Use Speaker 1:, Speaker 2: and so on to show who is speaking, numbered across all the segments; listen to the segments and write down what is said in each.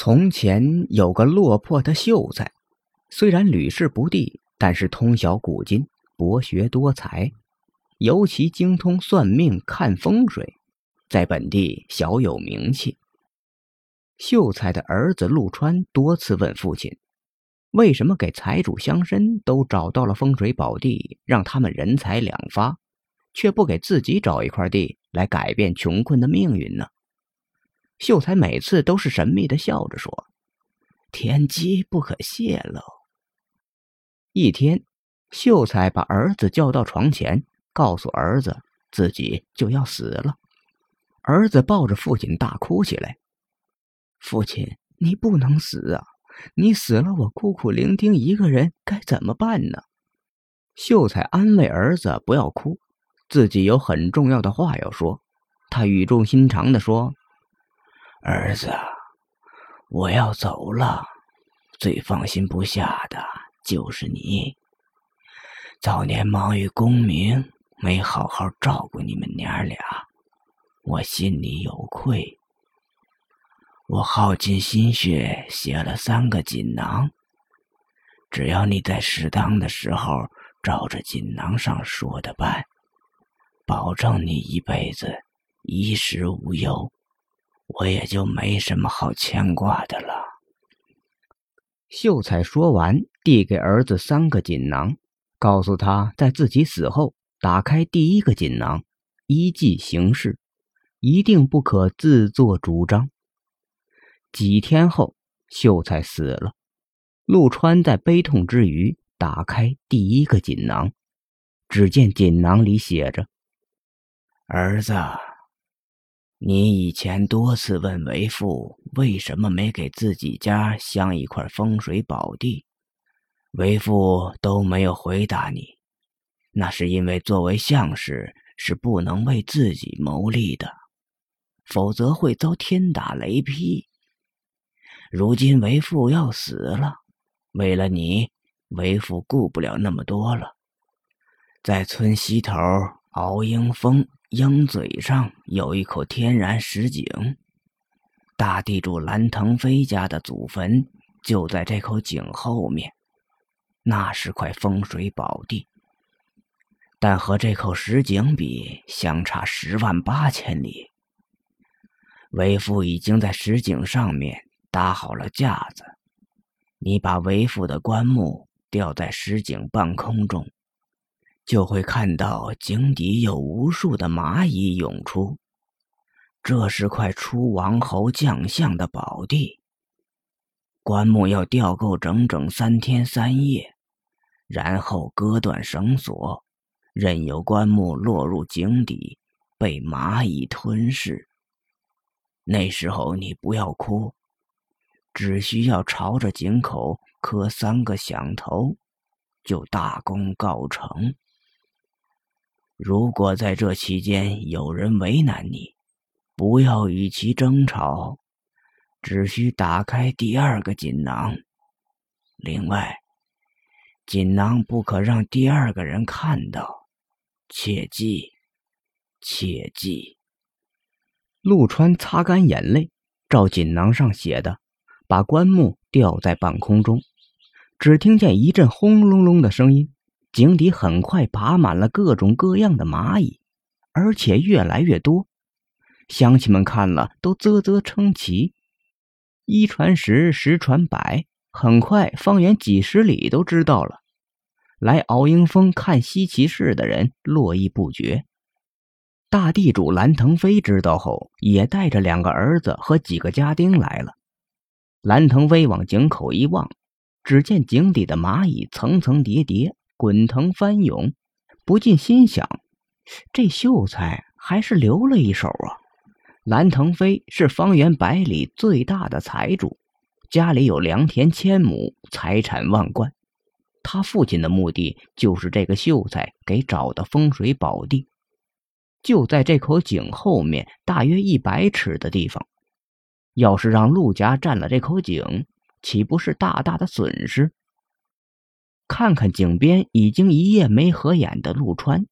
Speaker 1: 从前有个落魄的秀才，虽然屡试不第，但是通晓古今，博学多才，尤其精通算命、看风水，在本地小有名气。秀才的儿子陆川多次问父亲：“为什么给财主乡绅都找到了风水宝地，让他们人财两发，却不给自己找一块地来改变穷困的命运呢？”秀才每次都是神秘的笑着说：“天机不可泄露。”一天，秀才把儿子叫到床前，告诉儿子自己就要死了。儿子抱着父亲大哭起来：“父亲，你不能死啊！你死了，我孤苦伶仃一个人该怎么办呢？”秀才安慰儿子不要哭，自己有很重要的话要说。他语重心长的说。儿子，我要走了，最放心不下的就是你。早年忙于功名，没好好照顾你们娘俩，我心里有愧。我耗尽心血写了三个锦囊，只要你在适当的时候照着锦囊上说的办，保证你一辈子衣食无忧。我也就没什么好牵挂的了。秀才说完，递给儿子三个锦囊，告诉他在自己死后打开第一个锦囊，依计行事，一定不可自作主张。几天后，秀才死了，陆川在悲痛之余打开第一个锦囊，只见锦囊里写着：“儿子。”你以前多次问为父为什么没给自己家镶一块风水宝地，为父都没有回答你。那是因为作为相士是不能为自己谋利的，否则会遭天打雷劈。如今为父要死了，为了你，为父顾不了那么多了。在村西头敖英峰。鹰嘴上有一口天然石井，大地主蓝腾飞家的祖坟就在这口井后面。那是块风水宝地，但和这口石井比，相差十万八千里。为父已经在石井上面搭好了架子，你把为父的棺木吊在石井半空中。就会看到井底有无数的蚂蚁涌出，这是块出王侯将相的宝地。棺木要吊够整整三天三夜，然后割断绳索，任由棺木落入井底，被蚂蚁吞噬。那时候你不要哭，只需要朝着井口磕三个响头，就大功告成。如果在这期间有人为难你，不要与其争吵，只需打开第二个锦囊。另外，锦囊不可让第二个人看到，切记，切记。陆川擦干眼泪，照锦囊上写的，把棺木吊在半空中，只听见一阵轰隆隆的声音。井底很快爬满了各种各样的蚂蚁，而且越来越多。乡亲们看了都啧啧称奇。一传十，十传百，很快方圆几十里都知道了。来敖英峰看稀奇事的人络绎不绝。大地主蓝腾飞知道后，也带着两个儿子和几个家丁来了。蓝腾飞往井口一望，只见井底的蚂蚁层层叠叠。滚腾翻涌，不禁心想：这秀才还是留了一手啊！蓝腾飞是方圆百里最大的财主，家里有良田千亩，财产万贯。他父亲的目的就是这个秀才给找的风水宝地，就在这口井后面大约一百尺的地方。要是让陆家占了这口井，岂不是大大的损失？看看井边已经一夜没合眼的陆川，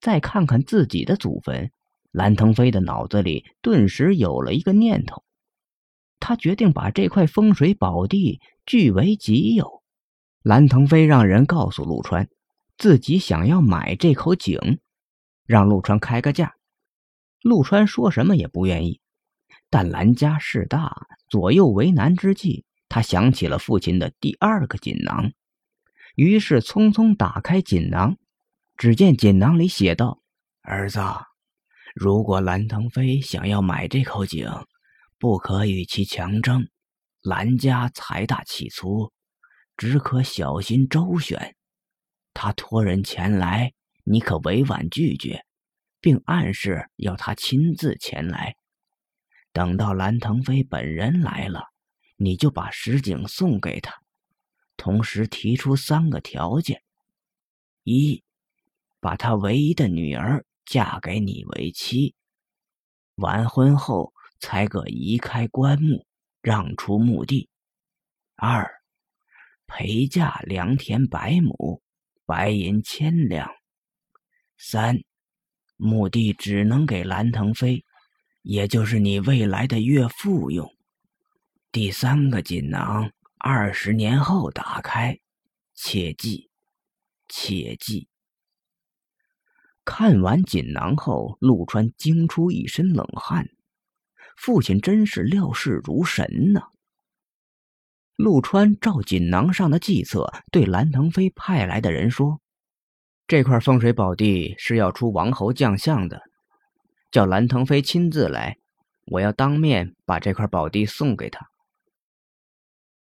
Speaker 1: 再看看自己的祖坟，蓝腾飞的脑子里顿时有了一个念头。他决定把这块风水宝地据为己有。蓝腾飞让人告诉陆川，自己想要买这口井，让陆川开个价。陆川说什么也不愿意，但蓝家势大，左右为难之际，他想起了父亲的第二个锦囊，于是匆匆打开锦囊，只见锦囊里写道：“儿子，如果蓝腾飞想要买这口井，不可与其强争。蓝家财大气粗，只可小心周旋。他托人前来，你可委婉拒绝。”并暗示要他亲自前来。等到蓝腾飞本人来了，你就把石井送给他，同时提出三个条件：一，把他唯一的女儿嫁给你为妻；完婚后才可移开棺木，让出墓地；二，陪嫁良田百亩，白银千两；三。墓地只能给蓝腾飞，也就是你未来的岳父用。第三个锦囊，二十年后打开，切记，切记。看完锦囊后，陆川惊出一身冷汗。父亲真是料事如神呐！陆川照锦囊上的计策，对蓝腾飞派来的人说。这块风水宝地是要出王侯将相的，叫蓝腾飞亲自来，我要当面把这块宝地送给他。